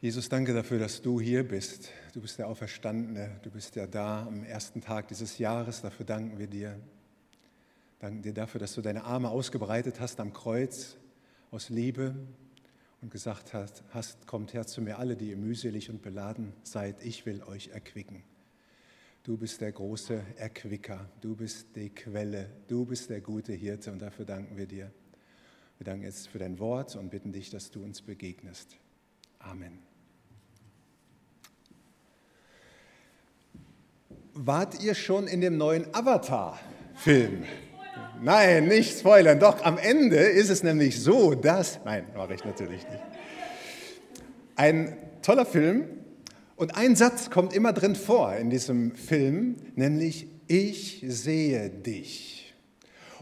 Jesus, danke dafür, dass du hier bist. Du bist der Auferstandene. Du bist ja da am ersten Tag dieses Jahres. Dafür danken wir dir. Danken dir dafür, dass du deine Arme ausgebreitet hast am Kreuz aus Liebe und gesagt hast, hast, kommt her zu mir alle, die ihr mühselig und beladen seid. Ich will euch erquicken. Du bist der große Erquicker. Du bist die Quelle. Du bist der gute Hirte und dafür danken wir dir. Wir danken jetzt für dein Wort und bitten dich, dass du uns begegnest. Amen. Wart ihr schon in dem neuen Avatar-Film? Nein, nicht spoilern. Doch, am Ende ist es nämlich so, dass. Nein, mache ich natürlich nicht. Ein toller Film und ein Satz kommt immer drin vor in diesem Film, nämlich: Ich sehe dich.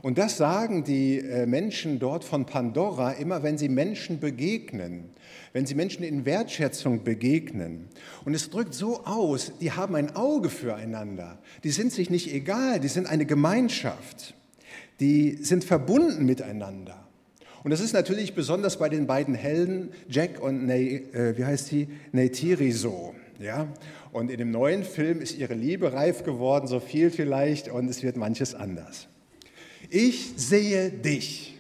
Und das sagen die äh, Menschen dort von Pandora immer, wenn sie Menschen begegnen, wenn sie Menschen in Wertschätzung begegnen. Und es drückt so aus, die haben ein Auge füreinander, die sind sich nicht egal, die sind eine Gemeinschaft, die sind verbunden miteinander. Und das ist natürlich besonders bei den beiden Helden, Jack und Ney, äh, wie heißt sie? Neytiri so. Ja? Und in dem neuen Film ist ihre Liebe reif geworden, so viel vielleicht, und es wird manches anders. Ich sehe dich.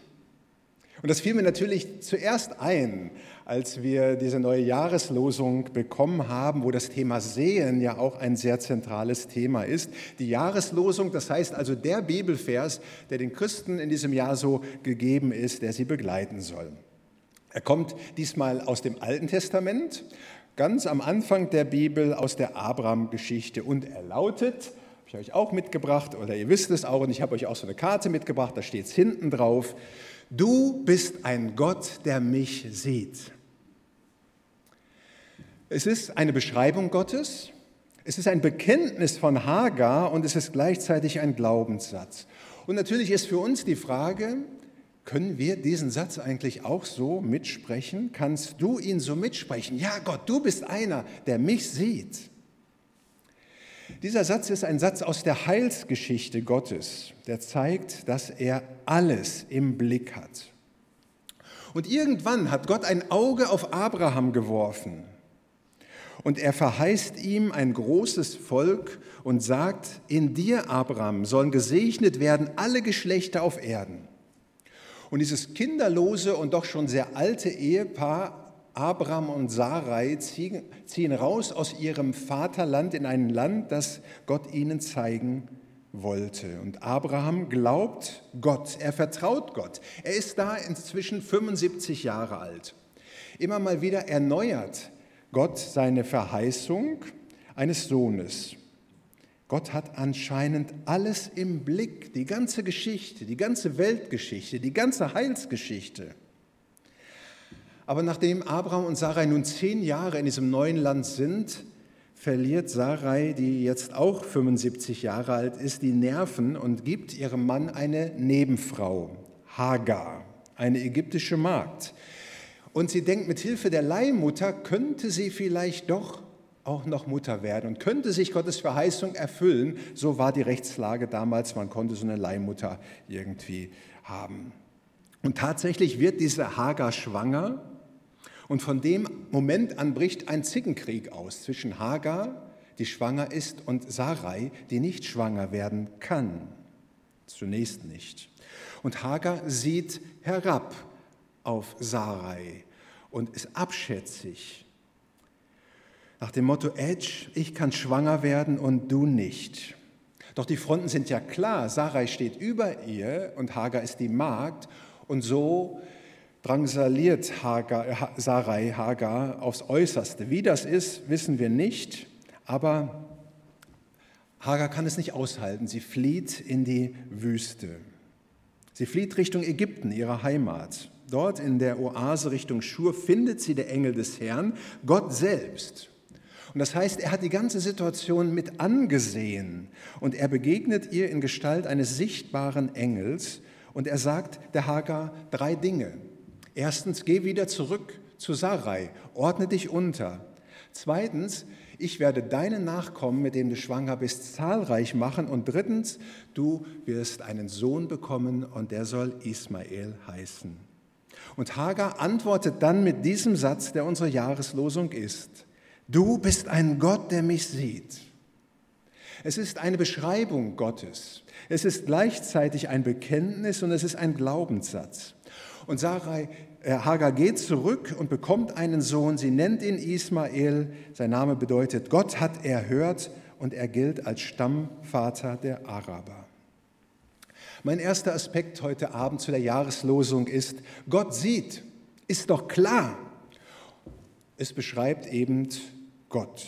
Und das fiel mir natürlich zuerst ein, als wir diese neue Jahreslosung bekommen haben, wo das Thema Sehen ja auch ein sehr zentrales Thema ist. Die Jahreslosung, das heißt also der Bibelvers, der den Christen in diesem Jahr so gegeben ist, der sie begleiten soll. Er kommt diesmal aus dem Alten Testament, ganz am Anfang der Bibel aus der Abraham-Geschichte und er lautet, habe ich euch auch mitgebracht oder ihr wisst es auch und ich habe euch auch so eine Karte mitgebracht, da steht es hinten drauf. Du bist ein Gott, der mich sieht. Es ist eine Beschreibung Gottes, es ist ein Bekenntnis von Hagar und es ist gleichzeitig ein Glaubenssatz. Und natürlich ist für uns die Frage, können wir diesen Satz eigentlich auch so mitsprechen? Kannst du ihn so mitsprechen? Ja, Gott, du bist einer, der mich sieht. Dieser Satz ist ein Satz aus der Heilsgeschichte Gottes, der zeigt, dass er alles im Blick hat. Und irgendwann hat Gott ein Auge auf Abraham geworfen und er verheißt ihm ein großes Volk und sagt, in dir, Abraham, sollen gesegnet werden alle Geschlechter auf Erden. Und dieses kinderlose und doch schon sehr alte Ehepaar Abraham und Sarai ziehen, raus aus ihrem Vaterland in ein Land, das Gott ihnen zeigen wollte. Und Abraham glaubt Gott, er vertraut Gott. Er ist da inzwischen 75 Jahre alt. Immer mal wieder erneuert Gott seine Verheißung eines Sohnes. Gott hat anscheinend alles im Blick, die ganze Geschichte, die ganze Weltgeschichte, die ganze Heilsgeschichte. Aber nachdem Abraham und Sarai nun zehn Jahre in diesem neuen Land sind, verliert Sarai, die jetzt auch 75 Jahre alt ist, die Nerven und gibt ihrem Mann eine Nebenfrau, Hagar, eine ägyptische Magd. Und sie denkt, mit Hilfe der Leihmutter könnte sie vielleicht doch auch noch Mutter werden und könnte sich Gottes Verheißung erfüllen. So war die Rechtslage damals, man konnte so eine Leihmutter irgendwie haben. Und tatsächlich wird diese Hagar schwanger und von dem Moment an bricht ein Zickenkrieg aus zwischen Hagar, die schwanger ist, und Sarai, die nicht schwanger werden kann. Zunächst nicht. Und Hagar sieht herab auf Sarai und ist abschätzig. Nach dem Motto, Edge, ich kann schwanger werden und du nicht. Doch die Fronten sind ja klar. Sarai steht über ihr und Hagar ist die Magd. Und so drangsaliert Hagar, äh, Sarai Hagar aufs Äußerste. Wie das ist, wissen wir nicht, aber Hagar kann es nicht aushalten. Sie flieht in die Wüste. Sie flieht Richtung Ägypten, ihre Heimat. Dort in der Oase Richtung Schur findet sie der Engel des Herrn, Gott selbst. Und das heißt, er hat die ganze Situation mit angesehen und er begegnet ihr in Gestalt eines sichtbaren Engels und er sagt der Hagar drei Dinge. Erstens, geh wieder zurück zu Sarai, ordne dich unter. Zweitens, ich werde deine Nachkommen, mit denen du schwanger bist, zahlreich machen. Und drittens, du wirst einen Sohn bekommen und der soll Ismael heißen. Und Hagar antwortet dann mit diesem Satz, der unsere Jahreslosung ist. Du bist ein Gott, der mich sieht. Es ist eine Beschreibung Gottes. Es ist gleichzeitig ein Bekenntnis und es ist ein Glaubenssatz. Und Sarai, äh, Hagar geht zurück und bekommt einen Sohn. Sie nennt ihn Ismael. Sein Name bedeutet, Gott hat erhört und er gilt als Stammvater der Araber. Mein erster Aspekt heute Abend zu der Jahreslosung ist, Gott sieht, ist doch klar. Es beschreibt eben Gott.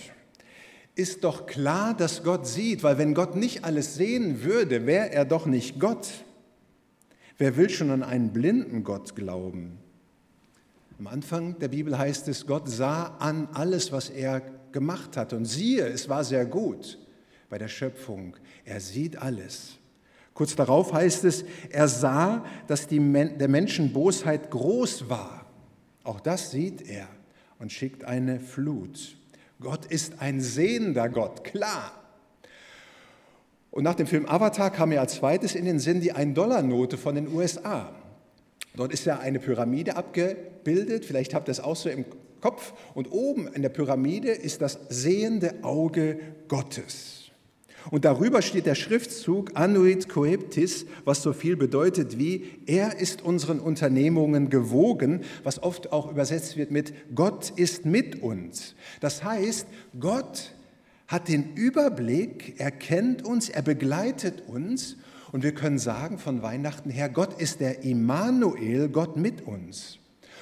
Ist doch klar, dass Gott sieht, weil wenn Gott nicht alles sehen würde, wäre er doch nicht Gott. Wer will schon an einen blinden Gott glauben? Am Anfang der Bibel heißt es, Gott sah an alles, was er gemacht hat. Und siehe, es war sehr gut bei der Schöpfung. Er sieht alles. Kurz darauf heißt es, er sah, dass die, der Menschen Bosheit groß war. Auch das sieht er und schickt eine Flut. Gott ist ein sehender Gott, klar. Und nach dem Film Avatar kam mir als zweites in den Sinn die Ein-Dollar-Note von den USA. Dort ist ja eine Pyramide abgebildet, vielleicht habt ihr es auch so im Kopf. Und oben in der Pyramide ist das sehende Auge Gottes. Und darüber steht der Schriftzug Annuit Coeptis, was so viel bedeutet wie, er ist unseren Unternehmungen gewogen, was oft auch übersetzt wird mit Gott ist mit uns. Das heißt, Gott hat den Überblick, er kennt uns, er begleitet uns und wir können sagen von Weihnachten her, Gott ist der Immanuel, Gott mit uns.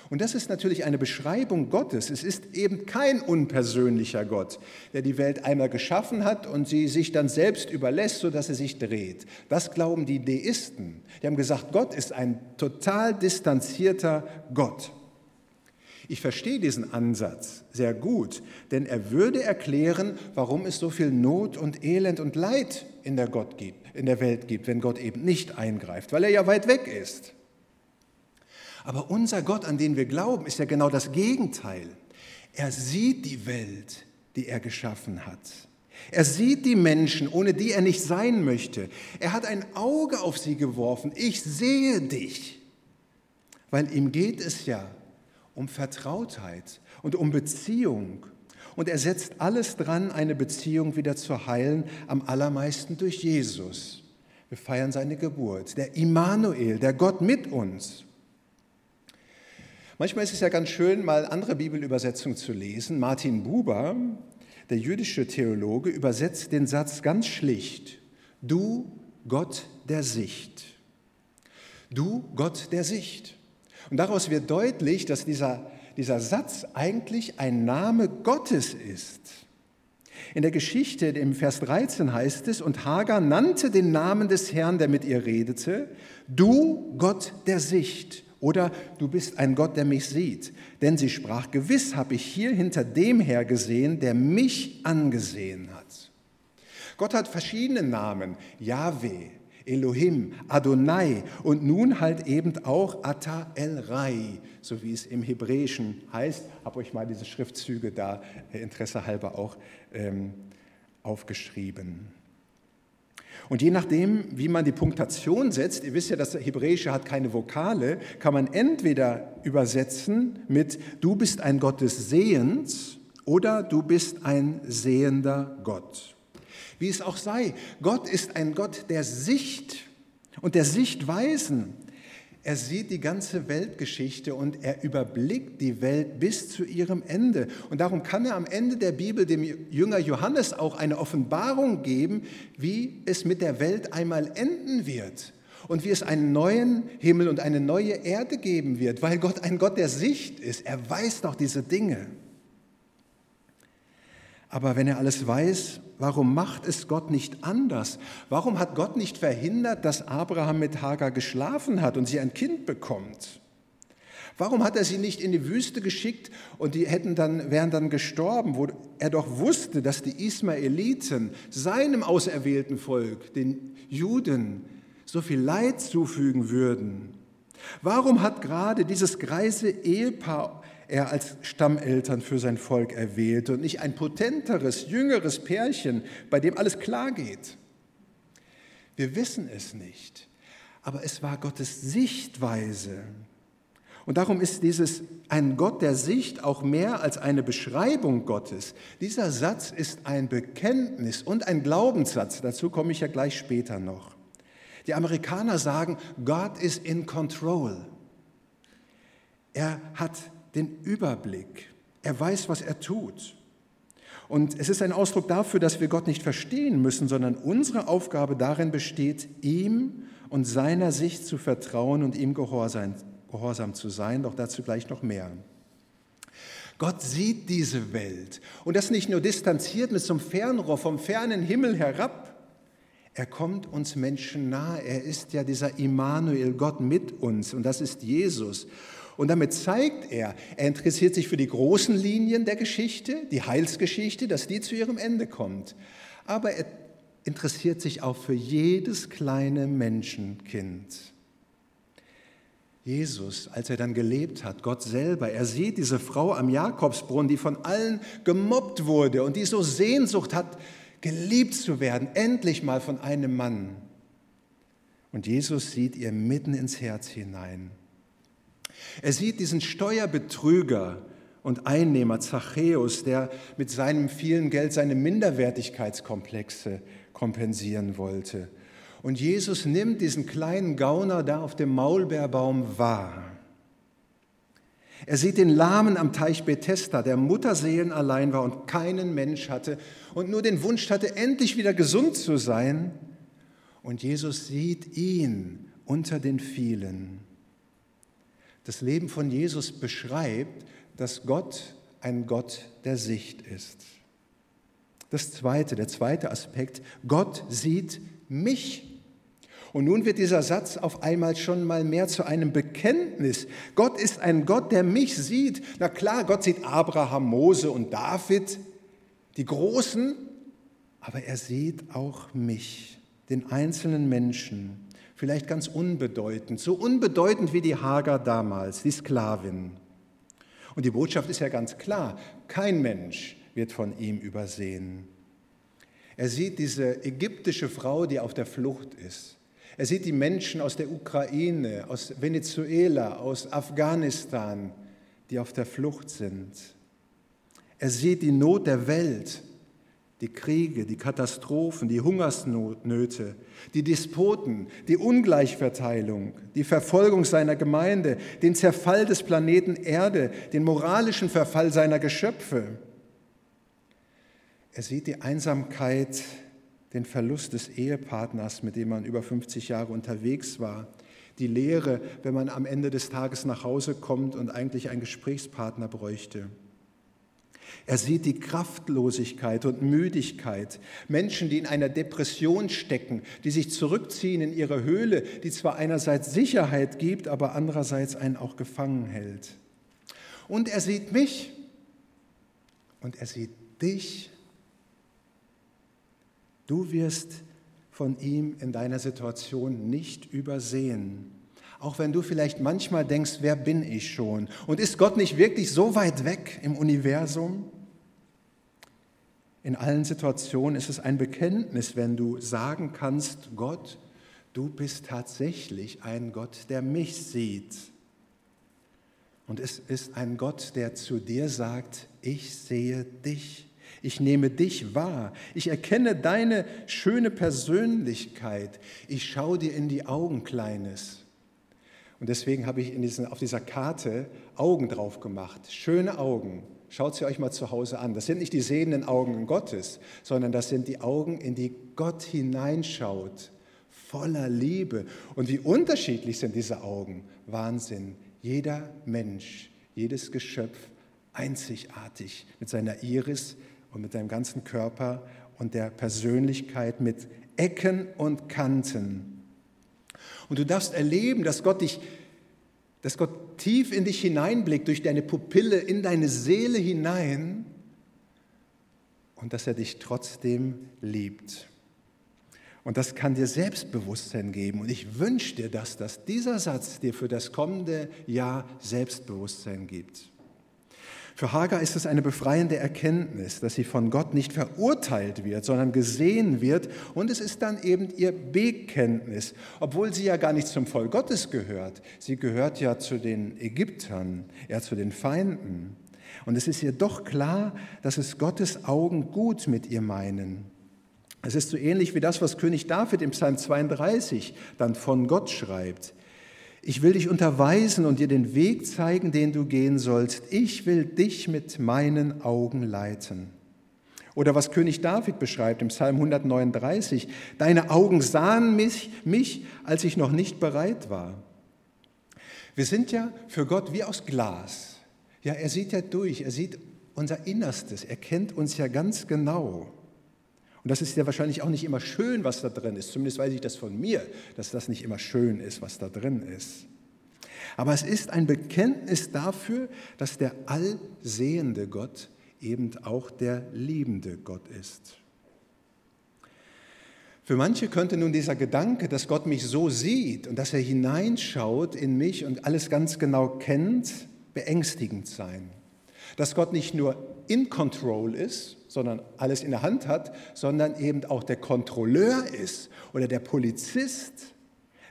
Und das ist natürlich eine Beschreibung Gottes. Es ist eben kein unpersönlicher Gott, der die Welt einmal geschaffen hat und sie sich dann selbst überlässt, sodass sie sich dreht. Das glauben die Deisten. Die haben gesagt, Gott ist ein total distanzierter Gott. Ich verstehe diesen Ansatz sehr gut, denn er würde erklären, warum es so viel Not und Elend und Leid in der, Gott gibt, in der Welt gibt, wenn Gott eben nicht eingreift, weil er ja weit weg ist. Aber unser Gott, an den wir glauben, ist ja genau das Gegenteil. Er sieht die Welt, die er geschaffen hat. Er sieht die Menschen, ohne die er nicht sein möchte. Er hat ein Auge auf sie geworfen. Ich sehe dich. Weil ihm geht es ja um Vertrautheit und um Beziehung. Und er setzt alles dran, eine Beziehung wieder zu heilen, am allermeisten durch Jesus. Wir feiern seine Geburt, der Immanuel, der Gott mit uns. Manchmal ist es ja ganz schön, mal andere Bibelübersetzungen zu lesen. Martin Buber, der jüdische Theologe, übersetzt den Satz ganz schlicht. Du Gott der Sicht. Du Gott der Sicht. Und daraus wird deutlich, dass dieser, dieser Satz eigentlich ein Name Gottes ist. In der Geschichte im Vers 13 heißt es, und Hagar nannte den Namen des Herrn, der mit ihr redete, du Gott der Sicht. Oder du bist ein Gott, der mich sieht. Denn sie sprach, gewiss habe ich hier hinter dem her gesehen, der mich angesehen hat. Gott hat verschiedene Namen, Yahweh, Elohim, Adonai und nun halt eben auch Ata El Rai, so wie es im Hebräischen heißt. Habe euch mal diese Schriftzüge da äh, Interesse halber auch ähm, aufgeschrieben. Und je nachdem, wie man die Punktation setzt, ihr wisst ja, das Hebräische hat keine Vokale, kann man entweder übersetzen mit Du bist ein Gott des Sehens oder Du bist ein sehender Gott. Wie es auch sei, Gott ist ein Gott der Sicht und der Sichtweisen. Er sieht die ganze Weltgeschichte und er überblickt die Welt bis zu ihrem Ende. Und darum kann er am Ende der Bibel dem Jünger Johannes auch eine Offenbarung geben, wie es mit der Welt einmal enden wird und wie es einen neuen Himmel und eine neue Erde geben wird, weil Gott ein Gott der Sicht ist. Er weiß doch diese Dinge. Aber wenn er alles weiß, warum macht es Gott nicht anders? Warum hat Gott nicht verhindert, dass Abraham mit Hagar geschlafen hat und sie ein Kind bekommt? Warum hat er sie nicht in die Wüste geschickt und die hätten dann, wären dann gestorben, wo er doch wusste, dass die Ismaeliten seinem auserwählten Volk, den Juden, so viel Leid zufügen würden? Warum hat gerade dieses greise Ehepaar er als Stammeltern für sein Volk erwählte und nicht ein potenteres, jüngeres Pärchen, bei dem alles klar geht. Wir wissen es nicht, aber es war Gottes Sichtweise. Und darum ist dieses ein Gott der Sicht auch mehr als eine Beschreibung Gottes. Dieser Satz ist ein Bekenntnis und ein Glaubenssatz. Dazu komme ich ja gleich später noch. Die Amerikaner sagen, God is in control. Er hat den Überblick. Er weiß, was er tut. Und es ist ein Ausdruck dafür, dass wir Gott nicht verstehen müssen, sondern unsere Aufgabe darin besteht, ihm und seiner Sicht zu vertrauen und ihm gehorsam, gehorsam zu sein. Doch dazu gleich noch mehr. Gott sieht diese Welt und das nicht nur distanziert mit so einem Fernrohr vom fernen Himmel herab. Er kommt uns Menschen nahe. Er ist ja dieser Immanuel, Gott mit uns und das ist Jesus. Und damit zeigt er, er interessiert sich für die großen Linien der Geschichte, die Heilsgeschichte, dass die zu ihrem Ende kommt. Aber er interessiert sich auch für jedes kleine Menschenkind. Jesus, als er dann gelebt hat, Gott selber, er sieht diese Frau am Jakobsbrunnen, die von allen gemobbt wurde und die so Sehnsucht hat, geliebt zu werden, endlich mal von einem Mann. Und Jesus sieht ihr mitten ins Herz hinein. Er sieht diesen Steuerbetrüger und Einnehmer Zachäus, der mit seinem vielen Geld seine Minderwertigkeitskomplexe kompensieren wollte. Und Jesus nimmt diesen kleinen Gauner da auf dem Maulbeerbaum wahr. Er sieht den Lahmen am Teich Bethesda, der Mutterseelen allein war und keinen Mensch hatte und nur den Wunsch hatte, endlich wieder gesund zu sein. Und Jesus sieht ihn unter den vielen. Das Leben von Jesus beschreibt, dass Gott ein Gott der Sicht ist. Das zweite, der zweite Aspekt, Gott sieht mich. Und nun wird dieser Satz auf einmal schon mal mehr zu einem Bekenntnis. Gott ist ein Gott, der mich sieht. Na klar, Gott sieht Abraham, Mose und David, die Großen, aber er sieht auch mich, den einzelnen Menschen vielleicht ganz unbedeutend, so unbedeutend wie die Hager damals, die Sklavin. Und die Botschaft ist ja ganz klar, kein Mensch wird von ihm übersehen. Er sieht diese ägyptische Frau, die auf der Flucht ist. Er sieht die Menschen aus der Ukraine, aus Venezuela, aus Afghanistan, die auf der Flucht sind. Er sieht die Not der Welt die Kriege, die Katastrophen, die Hungersnöte, die Despoten, die Ungleichverteilung, die Verfolgung seiner Gemeinde, den Zerfall des Planeten Erde, den moralischen Verfall seiner Geschöpfe. Er sieht die Einsamkeit, den Verlust des Ehepartners, mit dem man über 50 Jahre unterwegs war, die Leere, wenn man am Ende des Tages nach Hause kommt und eigentlich einen Gesprächspartner bräuchte. Er sieht die Kraftlosigkeit und Müdigkeit. Menschen, die in einer Depression stecken, die sich zurückziehen in ihre Höhle, die zwar einerseits Sicherheit gibt, aber andererseits einen auch gefangen hält. Und er sieht mich und er sieht dich. Du wirst von ihm in deiner Situation nicht übersehen. Auch wenn du vielleicht manchmal denkst, wer bin ich schon? Und ist Gott nicht wirklich so weit weg im Universum? In allen Situationen ist es ein Bekenntnis, wenn du sagen kannst, Gott, du bist tatsächlich ein Gott, der mich sieht. Und es ist ein Gott, der zu dir sagt, ich sehe dich, ich nehme dich wahr, ich erkenne deine schöne Persönlichkeit, ich schaue dir in die Augen, Kleines. Und deswegen habe ich diesen, auf dieser Karte Augen drauf gemacht, schöne Augen. Schaut sie euch mal zu Hause an. Das sind nicht die sehenden Augen Gottes, sondern das sind die Augen, in die Gott hineinschaut, voller Liebe. Und wie unterschiedlich sind diese Augen? Wahnsinn. Jeder Mensch, jedes Geschöpf einzigartig mit seiner Iris und mit seinem ganzen Körper und der Persönlichkeit mit Ecken und Kanten. Und du darfst erleben, dass Gott dich, dass Gott tief in dich hineinblickt, durch deine Pupille, in deine Seele hinein und dass er dich trotzdem liebt. Und das kann dir Selbstbewusstsein geben. Und ich wünsche dir das, dass dieser Satz dir für das kommende Jahr Selbstbewusstsein gibt. Für Hagar ist es eine befreiende Erkenntnis, dass sie von Gott nicht verurteilt wird, sondern gesehen wird. Und es ist dann eben ihr Bekenntnis, obwohl sie ja gar nicht zum Volk Gottes gehört. Sie gehört ja zu den Ägyptern, ja zu den Feinden. Und es ist ihr doch klar, dass es Gottes Augen gut mit ihr meinen. Es ist so ähnlich wie das, was König David im Psalm 32 dann von Gott schreibt. Ich will dich unterweisen und dir den Weg zeigen, den du gehen sollst. Ich will dich mit meinen Augen leiten. Oder was König David beschreibt im Psalm 139, deine Augen sahen mich, mich, als ich noch nicht bereit war. Wir sind ja für Gott wie aus Glas. Ja, er sieht ja durch, er sieht unser Innerstes, er kennt uns ja ganz genau. Und das ist ja wahrscheinlich auch nicht immer schön, was da drin ist. Zumindest weiß ich das von mir, dass das nicht immer schön ist, was da drin ist. Aber es ist ein Bekenntnis dafür, dass der allsehende Gott eben auch der liebende Gott ist. Für manche könnte nun dieser Gedanke, dass Gott mich so sieht und dass er hineinschaut in mich und alles ganz genau kennt, beängstigend sein. Dass Gott nicht nur in Control ist, sondern alles in der Hand hat, sondern eben auch der Kontrolleur ist oder der Polizist,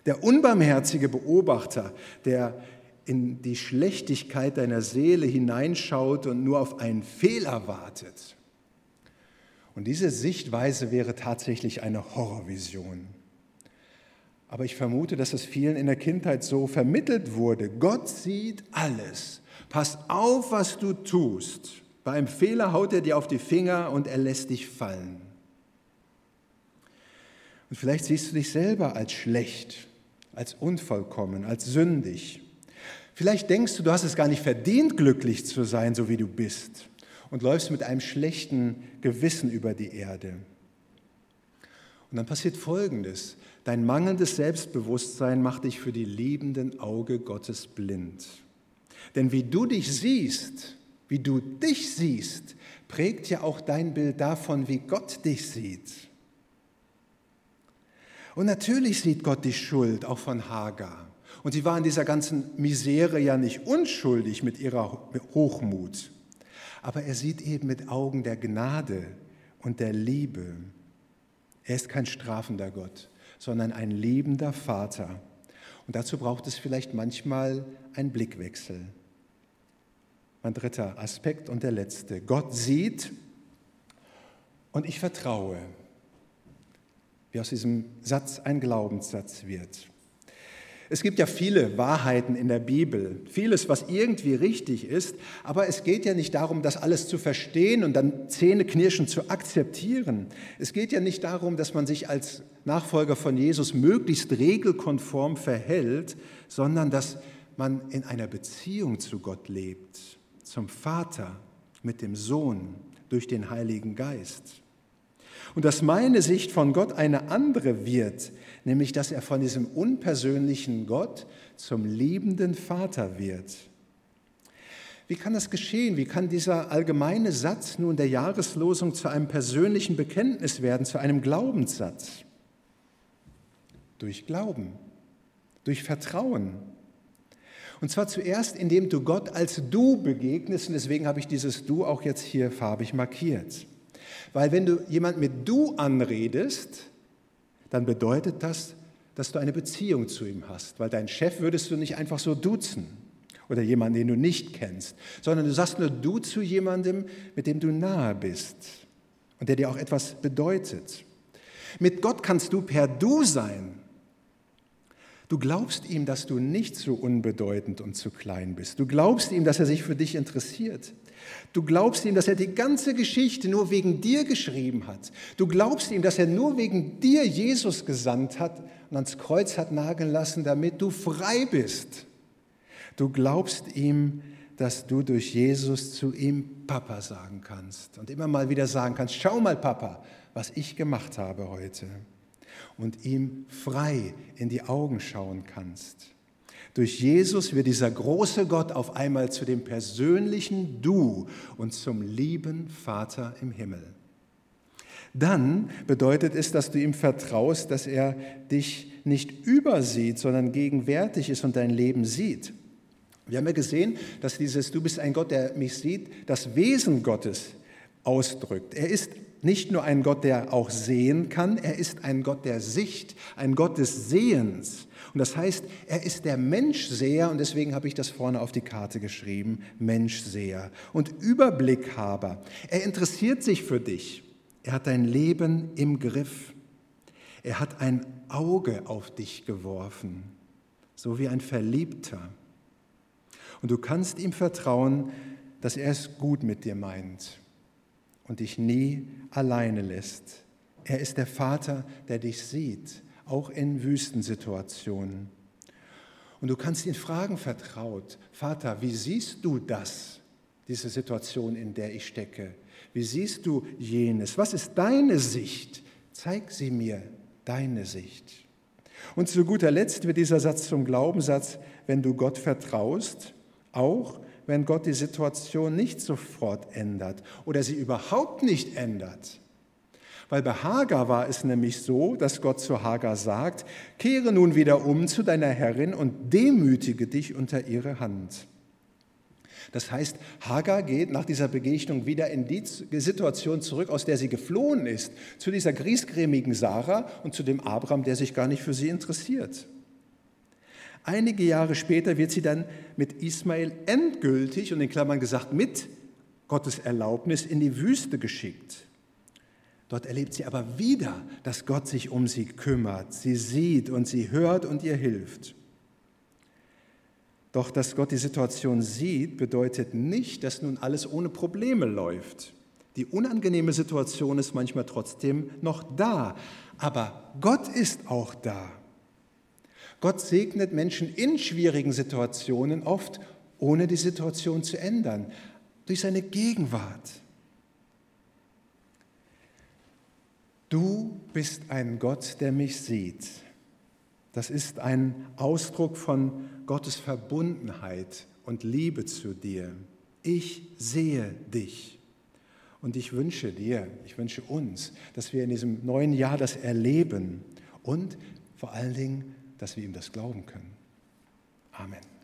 der unbarmherzige Beobachter, der in die Schlechtigkeit deiner Seele hineinschaut und nur auf einen Fehler wartet. Und diese Sichtweise wäre tatsächlich eine Horrorvision. Aber ich vermute, dass es vielen in der Kindheit so vermittelt wurde. Gott sieht alles. Pass auf, was du tust. Bei einem Fehler haut er dir auf die Finger und er lässt dich fallen. Und vielleicht siehst du dich selber als schlecht, als unvollkommen, als sündig. Vielleicht denkst du, du hast es gar nicht verdient, glücklich zu sein, so wie du bist, und läufst mit einem schlechten Gewissen über die Erde. Und dann passiert Folgendes. Dein mangelndes Selbstbewusstsein macht dich für die liebenden Auge Gottes blind. Denn wie du dich siehst, wie du dich siehst, prägt ja auch dein Bild davon, wie Gott dich sieht. Und natürlich sieht Gott die Schuld auch von Hagar. Und sie war in dieser ganzen Misere ja nicht unschuldig mit ihrer Hochmut. Aber er sieht eben mit Augen der Gnade und der Liebe. Er ist kein strafender Gott, sondern ein liebender Vater. Und dazu braucht es vielleicht manchmal einen Blickwechsel. Mein dritter Aspekt und der letzte. Gott sieht und ich vertraue, wie aus diesem Satz ein Glaubenssatz wird. Es gibt ja viele Wahrheiten in der Bibel, vieles, was irgendwie richtig ist, aber es geht ja nicht darum, das alles zu verstehen und dann Zähneknirschen zu akzeptieren. Es geht ja nicht darum, dass man sich als Nachfolger von Jesus möglichst regelkonform verhält, sondern dass man in einer Beziehung zu Gott lebt zum Vater mit dem Sohn durch den Heiligen Geist. Und dass meine Sicht von Gott eine andere wird, nämlich dass er von diesem unpersönlichen Gott zum liebenden Vater wird. Wie kann das geschehen? Wie kann dieser allgemeine Satz nun der Jahreslosung zu einem persönlichen Bekenntnis werden, zu einem Glaubenssatz? Durch Glauben, durch Vertrauen, und zwar zuerst, indem du Gott als Du begegnest. Und deswegen habe ich dieses Du auch jetzt hier farbig markiert. Weil wenn du jemand mit Du anredest, dann bedeutet das, dass du eine Beziehung zu ihm hast. Weil deinen Chef würdest du nicht einfach so duzen oder jemanden, den du nicht kennst, sondern du sagst nur Du zu jemandem, mit dem du nahe bist und der dir auch etwas bedeutet. Mit Gott kannst du per Du sein. Du glaubst ihm, dass du nicht so unbedeutend und zu klein bist. Du glaubst ihm, dass er sich für dich interessiert. Du glaubst ihm, dass er die ganze Geschichte nur wegen dir geschrieben hat. Du glaubst ihm, dass er nur wegen dir Jesus gesandt hat und ans Kreuz hat nageln lassen, damit du frei bist. Du glaubst ihm, dass du durch Jesus zu ihm Papa sagen kannst und immer mal wieder sagen kannst, schau mal Papa, was ich gemacht habe heute und ihm frei in die Augen schauen kannst. Durch Jesus wird dieser große Gott auf einmal zu dem persönlichen Du und zum lieben Vater im Himmel. Dann bedeutet es, dass du ihm vertraust, dass er dich nicht übersieht, sondern gegenwärtig ist und dein Leben sieht. Wir haben ja gesehen, dass dieses Du bist ein Gott, der mich sieht, das Wesen Gottes ausdrückt. Er ist nicht nur ein Gott, der auch sehen kann, er ist ein Gott der Sicht, ein Gott des Sehens. Und das heißt, er ist der Menschseher und deswegen habe ich das vorne auf die Karte geschrieben, Menschseher und Überblickhaber. Er interessiert sich für dich. Er hat dein Leben im Griff. Er hat ein Auge auf dich geworfen, so wie ein Verliebter. Und du kannst ihm vertrauen, dass er es gut mit dir meint und dich nie alleine lässt. Er ist der Vater, der dich sieht, auch in Wüstensituationen. Und du kannst ihn fragen vertraut, Vater, wie siehst du das, diese Situation, in der ich stecke? Wie siehst du jenes? Was ist deine Sicht? Zeig sie mir, deine Sicht. Und zu guter Letzt wird dieser Satz zum Glaubenssatz, wenn du Gott vertraust, auch wenn Gott die Situation nicht sofort ändert oder sie überhaupt nicht ändert. Weil bei Hagar war es nämlich so, dass Gott zu Hagar sagt, kehre nun wieder um zu deiner Herrin und demütige dich unter ihre Hand. Das heißt, Hagar geht nach dieser Begegnung wieder in die Situation zurück, aus der sie geflohen ist, zu dieser griesgrämigen Sarah und zu dem Abraham, der sich gar nicht für sie interessiert. Einige Jahre später wird sie dann mit Ismael endgültig und in Klammern gesagt mit Gottes Erlaubnis in die Wüste geschickt. Dort erlebt sie aber wieder, dass Gott sich um sie kümmert. Sie sieht und sie hört und ihr hilft. Doch dass Gott die Situation sieht, bedeutet nicht, dass nun alles ohne Probleme läuft. Die unangenehme Situation ist manchmal trotzdem noch da, aber Gott ist auch da. Gott segnet Menschen in schwierigen Situationen oft, ohne die Situation zu ändern, durch seine Gegenwart. Du bist ein Gott, der mich sieht. Das ist ein Ausdruck von Gottes Verbundenheit und Liebe zu dir. Ich sehe dich. Und ich wünsche dir, ich wünsche uns, dass wir in diesem neuen Jahr das erleben und vor allen Dingen dass wir ihm das glauben können. Amen.